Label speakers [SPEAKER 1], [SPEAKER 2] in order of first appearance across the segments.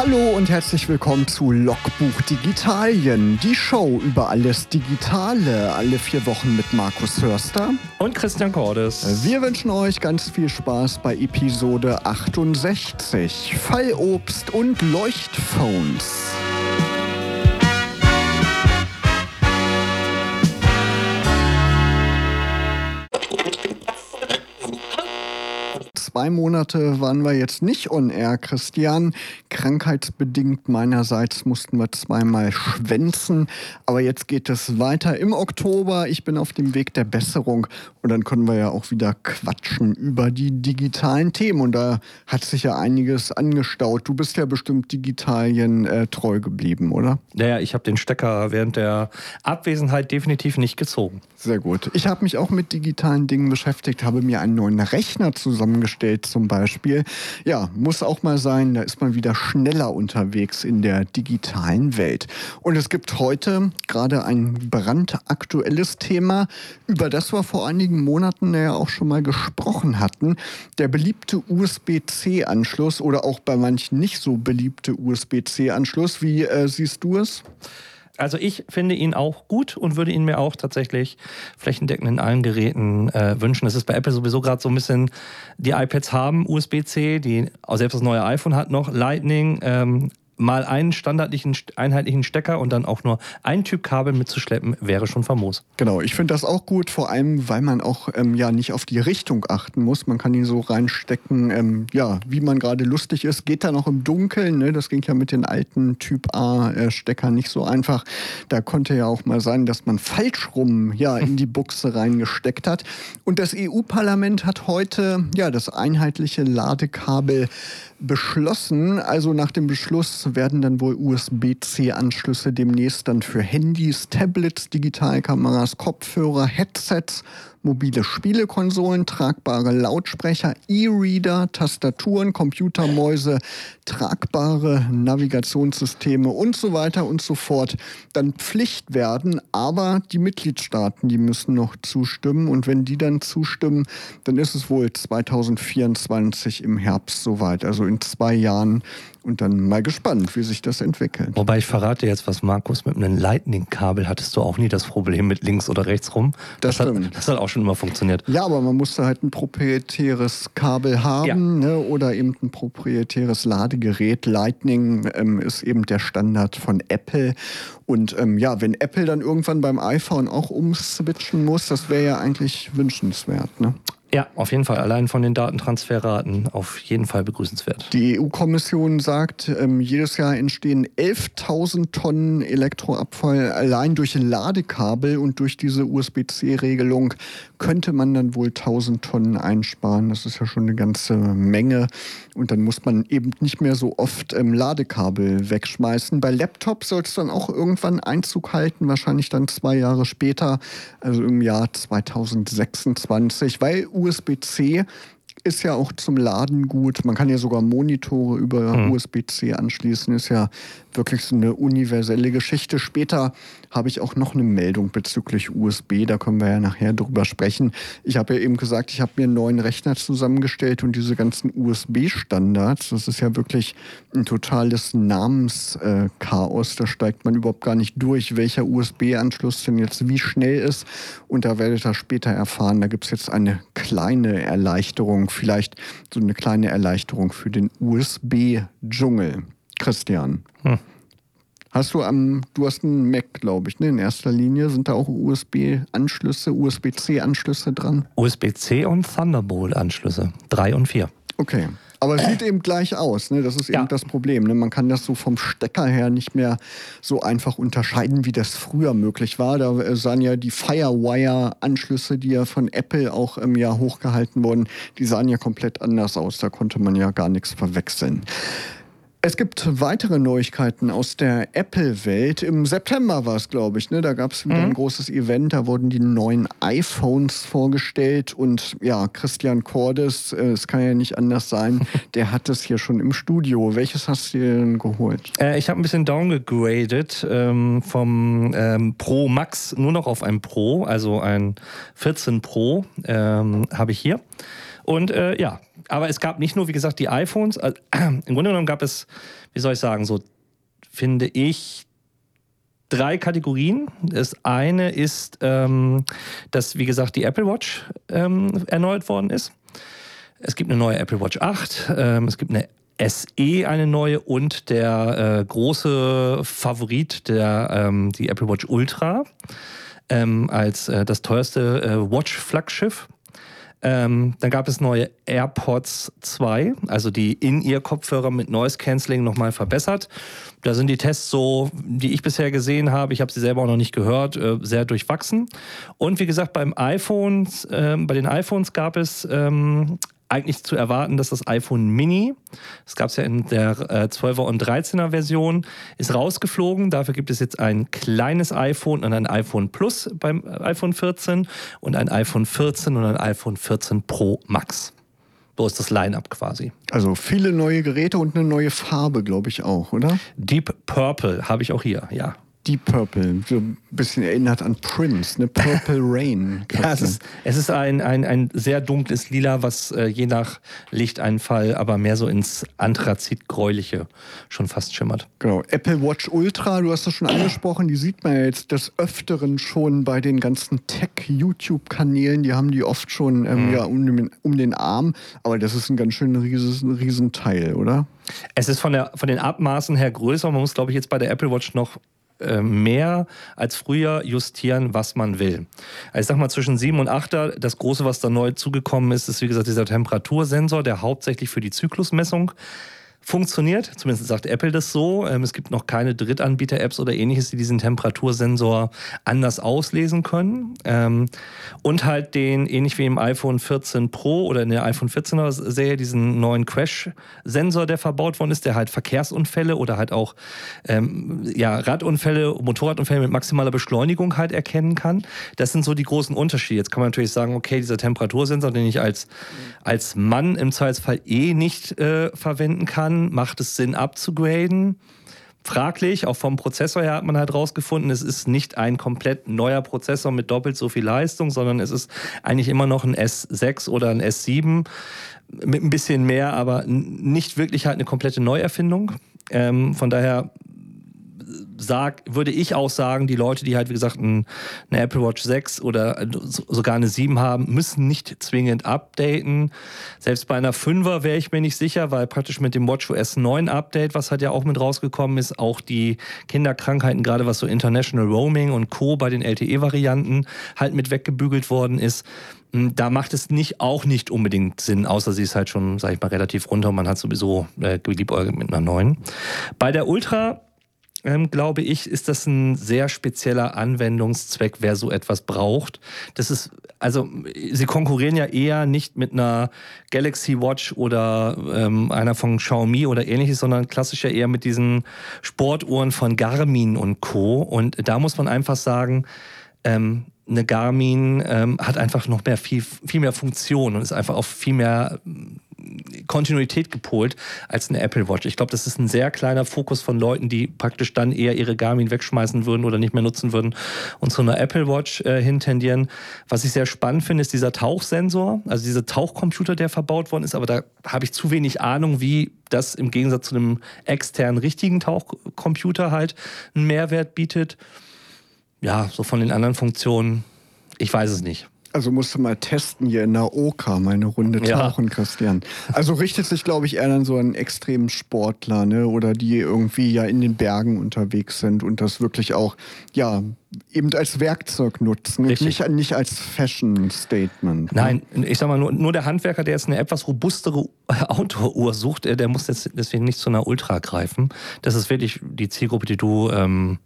[SPEAKER 1] Hallo und herzlich willkommen zu Logbuch Digitalien, die Show über alles Digitale, alle vier Wochen mit Markus Hörster
[SPEAKER 2] und Christian Cordes.
[SPEAKER 1] Wir wünschen euch ganz viel Spaß bei Episode 68, Fallobst und Leuchtphones. Zwei Monate waren wir jetzt nicht on air, Christian. Krankheitsbedingt meinerseits mussten wir zweimal schwänzen. Aber jetzt geht es weiter im Oktober. Ich bin auf dem Weg der Besserung. Und dann können wir ja auch wieder quatschen über die digitalen Themen. Und da hat sich ja einiges angestaut. Du bist ja bestimmt Digitalien äh, treu geblieben, oder?
[SPEAKER 2] Ja, ich habe den Stecker während der Abwesenheit definitiv nicht gezogen.
[SPEAKER 1] Sehr gut. Ich habe mich auch mit digitalen Dingen beschäftigt, habe mir einen neuen Rechner zusammengestellt Welt zum Beispiel. Ja, muss auch mal sein, da ist man wieder schneller unterwegs in der digitalen Welt. Und es gibt heute gerade ein brandaktuelles Thema, über das wir vor einigen Monaten ja auch schon mal gesprochen hatten. Der beliebte USB-C-Anschluss oder auch bei manchen nicht so beliebte USB-C-Anschluss. Wie äh, siehst du es?
[SPEAKER 2] Also ich finde ihn auch gut und würde ihn mir auch tatsächlich flächendeckend in allen Geräten äh, wünschen. Es ist bei Apple sowieso gerade so ein bisschen, die iPads haben USB-C, die selbst das neue iPhone hat noch Lightning. Ähm, mal einen standardlichen, einheitlichen Stecker und dann auch nur ein Typ Kabel mitzuschleppen, wäre schon famos.
[SPEAKER 1] Genau, ich finde das auch gut, vor allem, weil man auch ähm, ja nicht auf die Richtung achten muss. Man kann ihn so reinstecken, ähm, ja, wie man gerade lustig ist. Geht dann auch im Dunkeln, ne? das ging ja mit den alten Typ A-Steckern nicht so einfach. Da konnte ja auch mal sein, dass man falsch rum ja, in die Buchse reingesteckt hat. Und das EU-Parlament hat heute ja das einheitliche Ladekabel beschlossen. Also nach dem Beschluss werden dann wohl USB-C-Anschlüsse demnächst dann für Handys, Tablets, Digitalkameras, Kopfhörer, Headsets mobile Spielekonsolen, tragbare Lautsprecher, E-Reader, Tastaturen, Computermäuse, tragbare Navigationssysteme und so weiter und so fort dann Pflicht werden. Aber die Mitgliedstaaten, die müssen noch zustimmen. Und wenn die dann zustimmen, dann ist es wohl 2024 im Herbst soweit. Also in zwei Jahren und dann mal gespannt, wie sich das entwickelt.
[SPEAKER 2] Wobei ich verrate jetzt was, Markus, mit einem Lightning-Kabel hattest du auch nie das Problem mit links oder rechts rum.
[SPEAKER 1] Das, das.
[SPEAKER 2] Hat, das hat auch schon immer funktioniert.
[SPEAKER 1] Ja, aber man musste halt ein proprietäres Kabel haben ja. ne, oder eben ein proprietäres Ladegerät. Lightning ähm, ist eben der Standard von Apple. Und ähm, ja, wenn Apple dann irgendwann beim iPhone auch umswitchen muss, das wäre ja eigentlich wünschenswert. Ne?
[SPEAKER 2] Ja, auf jeden Fall. Allein von den Datentransferraten auf jeden Fall begrüßenswert.
[SPEAKER 1] Die EU-Kommission sagt, ähm, jedes Jahr entstehen 11.000 Tonnen Elektroabfall allein durch Ladekabel und durch diese USB-C-Regelung könnte man dann wohl 1000 Tonnen einsparen. Das ist ja schon eine ganze Menge. Und dann muss man eben nicht mehr so oft ähm, Ladekabel wegschmeißen. Bei Laptops soll es dann auch irgendwann Einzug halten, wahrscheinlich dann zwei Jahre später, also im Jahr 2026, weil USB-C ist ja auch zum Laden gut. Man kann ja sogar Monitore über mhm. USB-C anschließen. Ist ja wirklich so eine universelle Geschichte. Später habe ich auch noch eine Meldung bezüglich USB. Da können wir ja nachher drüber sprechen. Ich habe ja eben gesagt, ich habe mir einen neuen Rechner zusammengestellt und diese ganzen USB-Standards, das ist ja wirklich ein totales Namenschaos. da steigt man überhaupt gar nicht durch, welcher USB-Anschluss denn jetzt wie schnell ist. Und da werdet ihr später erfahren, da gibt es jetzt eine kleine Erleichterung, vielleicht so eine kleine Erleichterung für den USB-Dschungel. Christian. Hm. Hast du am, du hast einen Mac, glaube ich, ne? In erster Linie sind da auch USB-Anschlüsse, USB-C-Anschlüsse dran?
[SPEAKER 2] USB-C und Thunderbolt-Anschlüsse. Drei und vier.
[SPEAKER 1] Okay. Aber es sieht eben gleich aus, ne? Das ist ja. eben das Problem. Ne? Man kann das so vom Stecker her nicht mehr so einfach unterscheiden, wie das früher möglich war. Da äh, sahen ja die Firewire-Anschlüsse, die ja von Apple auch im Jahr hochgehalten wurden, die sahen ja komplett anders aus. Da konnte man ja gar nichts verwechseln. Es gibt weitere Neuigkeiten aus der Apple-Welt. Im September war es, glaube ich. Ne? Da gab es wieder mhm. ein großes Event. Da wurden die neuen iPhones vorgestellt. Und ja, Christian Cordes, äh, es kann ja nicht anders sein, der hat es hier schon im Studio. Welches hast du denn geholt?
[SPEAKER 2] Äh, ich habe ein bisschen downgegradet ähm, vom ähm, Pro Max nur noch auf ein Pro, also ein 14 Pro ähm, habe ich hier. Und äh, ja, aber es gab nicht nur, wie gesagt, die iPhones. Äh, Im Grunde genommen gab es, wie soll ich sagen, so finde ich drei Kategorien. Das eine ist, ähm, dass, wie gesagt, die Apple Watch ähm, erneuert worden ist. Es gibt eine neue Apple Watch 8, ähm, es gibt eine SE eine neue und der äh, große Favorit, der, ähm, die Apple Watch Ultra, ähm, als äh, das teuerste äh, Watch-Flaggschiff. Ähm, dann gab es neue AirPods 2, also die In-Ear-Kopfhörer mit Noise Cancelling nochmal verbessert. Da sind die Tests so, die ich bisher gesehen habe, ich habe sie selber auch noch nicht gehört, äh, sehr durchwachsen. Und wie gesagt, beim iPhones, äh, bei den iPhones gab es ähm, eigentlich zu erwarten, dass das iPhone Mini, das gab es ja in der äh, 12er und 13er Version, ist rausgeflogen. Dafür gibt es jetzt ein kleines iPhone und ein iPhone Plus beim iPhone 14 und ein iPhone 14 und ein iPhone 14 Pro Max. So ist das Line-up quasi.
[SPEAKER 1] Also viele neue Geräte und eine neue Farbe, glaube ich auch, oder?
[SPEAKER 2] Deep Purple habe ich auch hier, ja.
[SPEAKER 1] Deep Purple, so ein bisschen erinnert an Prince, ne? Purple Rain.
[SPEAKER 2] ja, es ist, es ist ein, ein, ein sehr dunkles Lila, was äh, je nach Lichteinfall aber mehr so ins Anthrazit-Gräuliche schon fast schimmert.
[SPEAKER 1] Genau. Apple Watch Ultra, du hast das schon angesprochen, die sieht man jetzt des Öfteren schon bei den ganzen Tech-YouTube-Kanälen. Die haben die oft schon ähm, mhm. ja, um, den, um den Arm, aber das ist ein ganz schön riesen, riesen Teil, oder?
[SPEAKER 2] Es ist von, der, von den Abmaßen her größer. Man muss, glaube ich, jetzt bei der Apple Watch noch mehr als früher justieren, was man will. Also ich sag mal, zwischen 7 und 8er, das Große, was da neu zugekommen ist, ist wie gesagt dieser Temperatursensor, der hauptsächlich für die Zyklusmessung funktioniert. Zumindest sagt Apple das so. Ähm, es gibt noch keine Drittanbieter-Apps oder ähnliches, die diesen Temperatursensor anders auslesen können. Ähm, und halt den, ähnlich wie im iPhone 14 Pro oder in der iPhone 14er Serie, diesen neuen Crash-Sensor, der verbaut worden ist, der halt Verkehrsunfälle oder halt auch ähm, ja, Radunfälle, Motorradunfälle mit maximaler Beschleunigung halt erkennen kann. Das sind so die großen Unterschiede. Jetzt kann man natürlich sagen, okay, dieser Temperatursensor, den ich als, als Mann im Zweifelsfall eh nicht äh, verwenden kann, Macht es Sinn abzugraden? Fraglich, auch vom Prozessor her hat man halt rausgefunden, es ist nicht ein komplett neuer Prozessor mit doppelt so viel Leistung, sondern es ist eigentlich immer noch ein S6 oder ein S7 mit ein bisschen mehr, aber nicht wirklich halt eine komplette Neuerfindung. Ähm, von daher sag, würde ich auch sagen, die Leute, die halt, wie gesagt, ein, eine Apple Watch 6 oder sogar eine 7 haben, müssen nicht zwingend updaten. Selbst bei einer 5er wäre ich mir nicht sicher, weil praktisch mit dem WatchOS 9 Update, was halt ja auch mit rausgekommen ist, auch die Kinderkrankheiten, gerade was so International Roaming und Co. bei den LTE-Varianten halt mit weggebügelt worden ist. Hm, da macht es nicht auch nicht unbedingt Sinn, außer sie ist halt schon, sag ich mal, relativ runter und man hat sowieso äh, geliebäugelt mit einer neuen. Bei der Ultra ähm, glaube ich, ist das ein sehr spezieller Anwendungszweck, wer so etwas braucht. Das ist, also, sie konkurrieren ja eher nicht mit einer Galaxy Watch oder ähm, einer von Xiaomi oder ähnliches, sondern klassisch ja eher mit diesen Sportuhren von Garmin und Co. Und da muss man einfach sagen, ähm, eine Garmin ähm, hat einfach noch mehr viel, viel mehr Funktion und ist einfach auf viel mehr Kontinuität gepolt als eine Apple Watch. Ich glaube, das ist ein sehr kleiner Fokus von Leuten, die praktisch dann eher ihre Garmin wegschmeißen würden oder nicht mehr nutzen würden und zu einer Apple Watch äh, hintendieren. Was ich sehr spannend finde, ist dieser Tauchsensor, also dieser Tauchcomputer, der verbaut worden ist, aber da habe ich zu wenig Ahnung, wie das im Gegensatz zu einem externen richtigen Tauchcomputer halt einen Mehrwert bietet. Ja, so von den anderen Funktionen, ich weiß es nicht.
[SPEAKER 1] Also musst du mal testen hier in der Oka, meine Runde tauchen, ja. Christian. Also richtet sich, glaube ich, eher an so einen extremen Sportler, ne? Oder die irgendwie ja in den Bergen unterwegs sind und das wirklich auch, ja, eben als Werkzeug nutzen Richtig. und nicht, nicht als Fashion-Statement.
[SPEAKER 2] Ne? Nein, ich sag mal, nur, nur der Handwerker, der jetzt eine etwas robustere Outdoor-Uhr sucht, der, der muss jetzt deswegen nicht zu einer Ultra greifen. Das ist wirklich die Zielgruppe, die du ähm,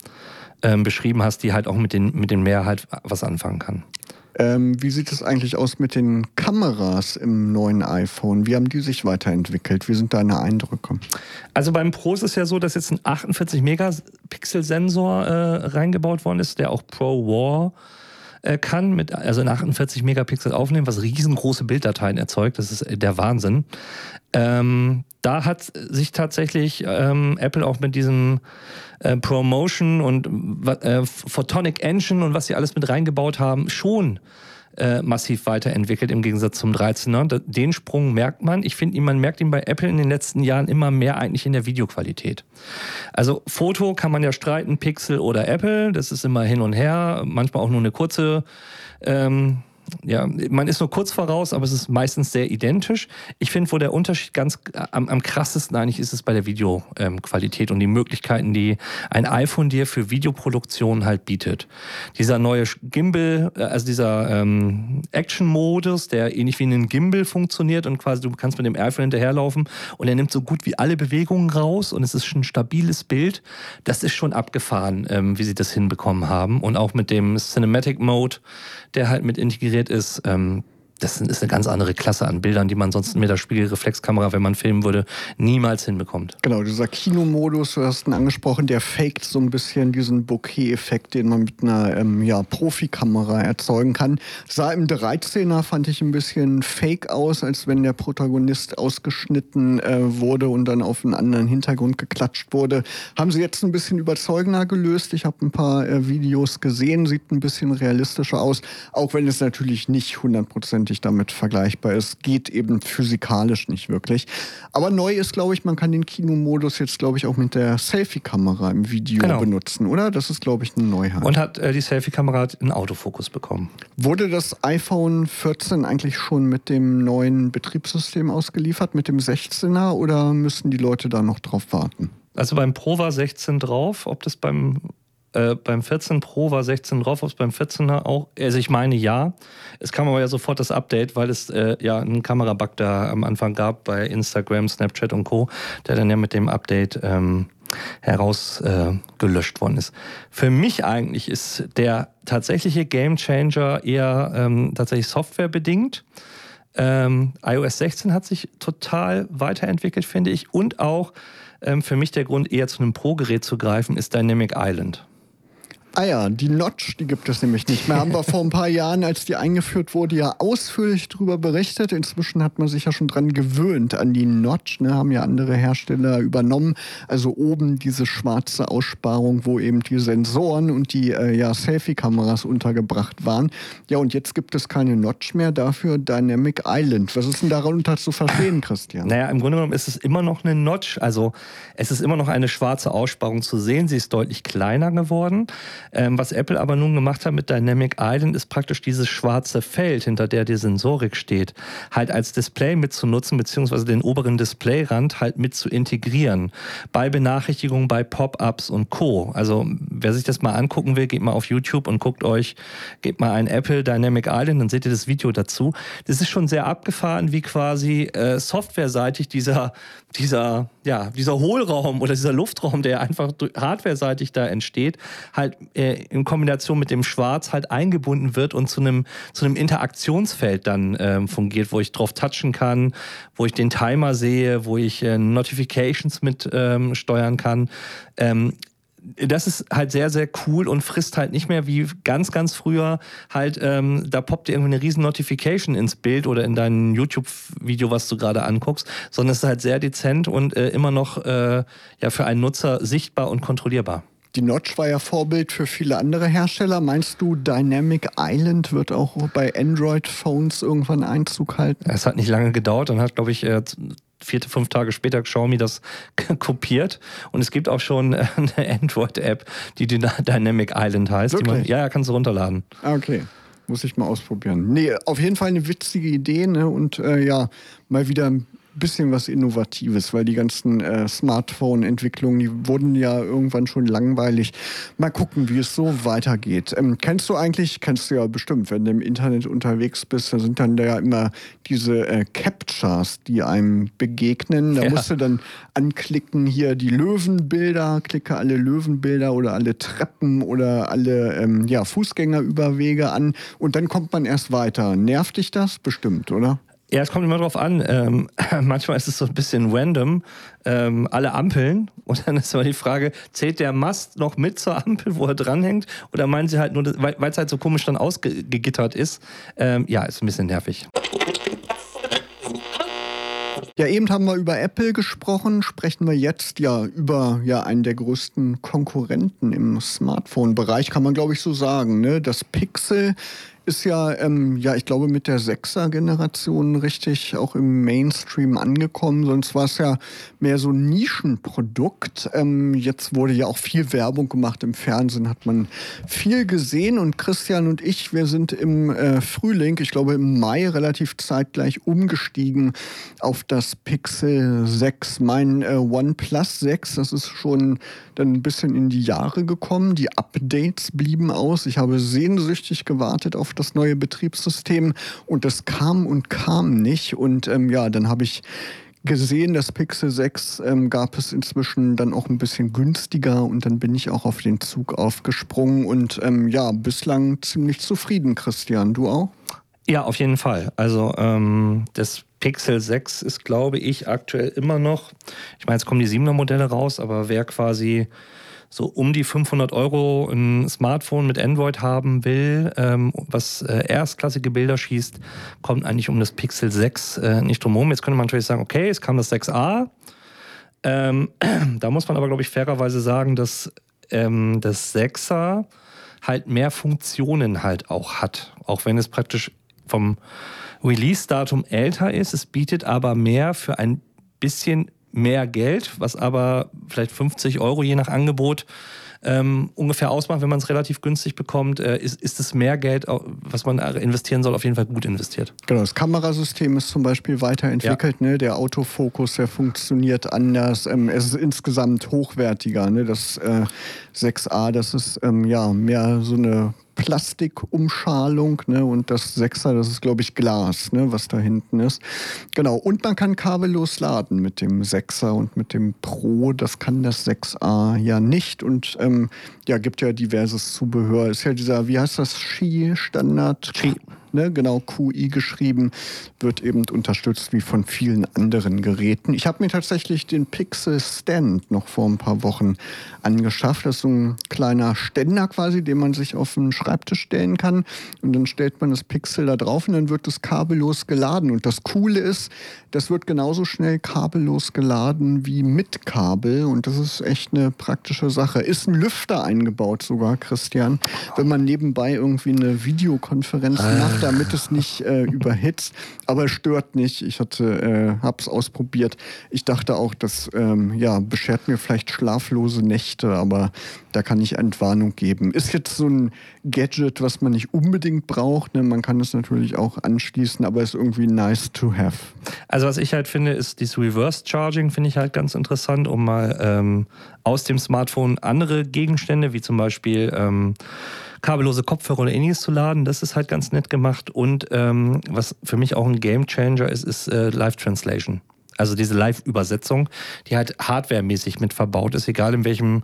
[SPEAKER 2] ähm, beschrieben hast, die halt auch mit den, mit den Mehrheit was anfangen kann.
[SPEAKER 1] Ähm, wie sieht es eigentlich aus mit den Kameras im neuen iPhone? Wie haben die sich weiterentwickelt? Wie sind deine Eindrücke?
[SPEAKER 2] Also beim Pro ist es ja so, dass jetzt ein 48 Megapixel Sensor äh, reingebaut worden ist, der auch Pro War äh, kann, mit, also in 48 Megapixel aufnehmen, was riesengroße Bilddateien erzeugt. Das ist der Wahnsinn. Ähm, da hat sich tatsächlich ähm, Apple auch mit diesem äh, Promotion und äh, Photonic Engine und was sie alles mit reingebaut haben, schon äh, massiv weiterentwickelt im Gegensatz zum 13er. Den Sprung merkt man. Ich finde, man merkt ihn bei Apple in den letzten Jahren immer mehr eigentlich in der Videoqualität. Also Foto kann man ja streiten, Pixel oder Apple. Das ist immer hin und her. Manchmal auch nur eine kurze ähm, ja, man ist nur kurz voraus, aber es ist meistens sehr identisch. Ich finde, wo der Unterschied ganz am, am krassesten eigentlich ist, ist bei der Videoqualität ähm, und die Möglichkeiten, die ein iPhone dir für Videoproduktion halt bietet. Dieser neue Gimbal, äh, also dieser ähm, Action-Modus, der ähnlich wie ein Gimbal funktioniert und quasi du kannst mit dem iPhone hinterherlaufen und er nimmt so gut wie alle Bewegungen raus und es ist ein stabiles Bild. Das ist schon abgefahren, ähm, wie sie das hinbekommen haben. Und auch mit dem Cinematic Mode, der halt mit integriert ist. Ähm, das ist eine ganz andere Klasse an Bildern, die man sonst mit der Spiegelreflexkamera, wenn man filmen würde, niemals hinbekommt.
[SPEAKER 1] Genau, dieser Kinomodus, du hast ihn angesprochen, der faked so ein bisschen diesen Bokeh-Effekt, den man mit einer ähm, ja, Profikamera erzeugen kann. Sah im 13er, fand ich ein bisschen fake aus, als wenn der Protagonist ausgeschnitten äh, wurde und dann auf einen anderen Hintergrund geklatscht wurde. Haben sie jetzt ein bisschen überzeugender gelöst. Ich habe ein paar äh, Videos gesehen, sieht ein bisschen realistischer aus, auch wenn es natürlich nicht hundertprozentig hundertprozentig damit vergleichbar ist. Geht eben physikalisch nicht wirklich. Aber neu ist, glaube ich, man kann den Kinomodus jetzt, glaube ich, auch mit der Selfie-Kamera im Video genau. benutzen, oder? Das ist, glaube ich, eine Neuheit.
[SPEAKER 2] Und hat äh, die Selfie-Kamera einen Autofokus bekommen.
[SPEAKER 1] Wurde das iPhone 14 eigentlich schon mit dem neuen Betriebssystem ausgeliefert, mit dem 16er, oder müssen die Leute da noch drauf warten?
[SPEAKER 2] Also beim Pro war 16 drauf, ob das beim äh, beim 14 Pro war 16 drauf, ob es beim 14er auch, also ich meine ja. Es kam aber ja sofort das Update, weil es äh, ja einen Kamerabug da am Anfang gab bei Instagram, Snapchat und Co., der dann ja mit dem Update ähm, herausgelöscht äh, worden ist. Für mich eigentlich ist der tatsächliche Gamechanger eher ähm, tatsächlich softwarebedingt. Ähm, iOS 16 hat sich total weiterentwickelt, finde ich. Und auch ähm, für mich der Grund, eher zu einem Pro-Gerät zu greifen, ist Dynamic Island.
[SPEAKER 1] Ah ja, die Notch, die gibt es nämlich nicht mehr. Haben wir vor ein paar Jahren, als die eingeführt wurde, ja ausführlich darüber berichtet. Inzwischen hat man sich ja schon dran gewöhnt an die Notch. Ne? Haben ja andere Hersteller übernommen. Also oben diese schwarze Aussparung, wo eben die Sensoren und die äh, ja, Selfie-Kameras untergebracht waren. Ja, und jetzt gibt es keine Notch mehr, dafür Dynamic Island. Was ist denn darunter zu verstehen, Christian?
[SPEAKER 2] Naja, im Grunde genommen ist es immer noch eine Notch. Also es ist immer noch eine schwarze Aussparung zu sehen. Sie ist deutlich kleiner geworden. Ähm, was Apple aber nun gemacht hat mit Dynamic Island, ist praktisch dieses schwarze Feld, hinter der die Sensorik steht, halt als Display mitzunutzen, beziehungsweise den oberen Displayrand halt mit zu integrieren. Bei Benachrichtigungen, bei Pop-ups und Co. Also wer sich das mal angucken will, geht mal auf YouTube und guckt euch, gebt mal ein Apple Dynamic Island, dann seht ihr das Video dazu. Das ist schon sehr abgefahren, wie quasi äh, softwareseitig dieser, dieser, ja, dieser Hohlraum oder dieser Luftraum, der einfach hardwareseitig da entsteht, halt äh, in Kombination mit dem Schwarz halt eingebunden wird und zu einem, zu einem Interaktionsfeld dann ähm, fungiert, wo ich drauf touchen kann, wo ich den Timer sehe, wo ich äh, Notifications mit ähm, steuern kann. Ähm, das ist halt sehr, sehr cool und frisst halt nicht mehr wie ganz, ganz früher halt, ähm, da poppt dir irgendwie eine riesen Notification ins Bild oder in dein YouTube-Video, was du gerade anguckst, sondern es ist halt sehr dezent und äh, immer noch äh, ja, für einen Nutzer sichtbar und kontrollierbar.
[SPEAKER 1] Die Notch war ja Vorbild für viele andere Hersteller. Meinst du, Dynamic Island wird auch bei Android-Phones irgendwann Einzug halten?
[SPEAKER 2] Es hat nicht lange gedauert und hat, glaube ich, äh, vier, fünf Tage später Xiaomi das kopiert. Und es gibt auch schon eine Android-App, die Dynamic Island heißt. Man, ja, ja, kannst du runterladen.
[SPEAKER 1] Ah, okay. Muss ich mal ausprobieren. Nee, auf jeden Fall eine witzige Idee, ne? Und äh, ja, mal wieder bisschen was Innovatives, weil die ganzen äh, Smartphone-Entwicklungen, die wurden ja irgendwann schon langweilig. Mal gucken, wie es so weitergeht. Ähm, kennst du eigentlich, kennst du ja bestimmt, wenn du im Internet unterwegs bist, da sind dann ja immer diese äh, Captchas, die einem begegnen. Da ja. musst du dann anklicken, hier die Löwenbilder, klicke alle Löwenbilder oder alle Treppen oder alle ähm, ja, Fußgängerüberwege an und dann kommt man erst weiter. Nervt dich das? Bestimmt, oder?
[SPEAKER 2] Ja, es kommt immer drauf an. Ähm, manchmal ist es so ein bisschen random. Ähm, alle Ampeln. Und dann ist immer die Frage, zählt der Mast noch mit zur Ampel, wo er dranhängt? Oder meinen sie halt nur, weil es halt so komisch dann ausgegittert ist? Ähm, ja, ist ein bisschen nervig.
[SPEAKER 1] Ja, eben haben wir über Apple gesprochen, sprechen wir jetzt ja über ja einen der größten Konkurrenten im Smartphone-Bereich, kann man glaube ich so sagen. Ne? Das Pixel ist ja, ähm, ja, ich glaube, mit der Sechser-Generation richtig auch im Mainstream angekommen. Sonst war es ja mehr so ein Nischenprodukt. Ähm, jetzt wurde ja auch viel Werbung gemacht im Fernsehen, hat man viel gesehen. Und Christian und ich, wir sind im äh, Frühling, ich glaube im Mai, relativ zeitgleich umgestiegen auf das Pixel 6. Mein äh, OnePlus 6, das ist schon dann ein bisschen in die Jahre gekommen. Die Updates blieben aus. Ich habe sehnsüchtig gewartet auf das neue Betriebssystem und das kam und kam nicht. Und ähm, ja, dann habe ich gesehen, das Pixel 6 ähm, gab es inzwischen dann auch ein bisschen günstiger und dann bin ich auch auf den Zug aufgesprungen und ähm, ja, bislang ziemlich zufrieden, Christian. Du auch?
[SPEAKER 2] Ja, auf jeden Fall. Also ähm, das Pixel 6 ist, glaube ich, aktuell immer noch, ich meine, jetzt kommen die 7er Modelle raus, aber wer quasi so um die 500 Euro ein Smartphone mit Android haben will, ähm, was äh, erstklassige Bilder schießt, kommt eigentlich um das Pixel 6 äh, nicht drum herum. Jetzt könnte man natürlich sagen, okay, es kam das 6a. Ähm, da muss man aber, glaube ich, fairerweise sagen, dass ähm, das 6er halt mehr Funktionen halt auch hat. Auch wenn es praktisch vom Release-Datum älter ist. Es bietet aber mehr für ein bisschen mehr Geld, was aber vielleicht 50 Euro je nach Angebot ähm, ungefähr ausmacht, wenn man es relativ günstig bekommt, äh, ist, ist es mehr Geld, was man investieren soll, auf jeden Fall gut investiert.
[SPEAKER 1] Genau, das Kamerasystem ist zum Beispiel weiterentwickelt. Ja. Ne? Der Autofokus, der funktioniert anders. Ähm, es ist insgesamt hochwertiger. Ne? Das äh, 6a, das ist ähm, ja mehr so eine Plastikumschalung ne? und das Sechser, das ist glaube ich Glas, ne? was da hinten ist. Genau, und man kann kabellos laden mit dem Sechser und mit dem Pro, das kann das 6a ja nicht und ähm, ja, gibt ja diverses Zubehör. Ist ja dieser, wie heißt das, Ski-Standard? Ski ne, genau QI geschrieben, wird eben unterstützt wie von vielen anderen Geräten. Ich habe mir tatsächlich den Pixel Stand noch vor ein paar Wochen angeschafft. Das ist so ein kleiner Ständer quasi, den man sich auf den Schreibtisch stellen kann. Und dann stellt man das Pixel da drauf und dann wird es kabellos geladen. Und das Coole ist, das wird genauso schnell kabellos geladen wie mit Kabel. Und das ist echt eine praktische Sache. Ist ein Lüfter eingebaut sogar, Christian. Wenn man nebenbei irgendwie eine Videokonferenz ah. macht, damit es nicht äh, überhitzt. Aber es stört nicht. Ich hatte, äh, hab's ausprobiert. Ich dachte auch, das ähm, ja, beschert mir vielleicht schlaflose Nächte, aber da kann ich Entwarnung geben. Ist jetzt so ein Gadget, was man nicht unbedingt braucht. Ne? Man kann es natürlich auch anschließen, aber ist irgendwie nice to have.
[SPEAKER 2] Also was ich halt finde, ist dieses Reverse Charging finde ich halt ganz interessant, um mal ähm, aus dem Smartphone andere Gegenstände, wie zum Beispiel ähm, kabellose Kopfhörer oder ähnliches zu laden. Das ist halt ganz nett gemacht. Und ähm, was für mich auch ein Game Changer ist, ist äh, Live Translation. Also diese Live-Übersetzung, die halt hardwaremäßig mit verbaut ist, egal in welchem,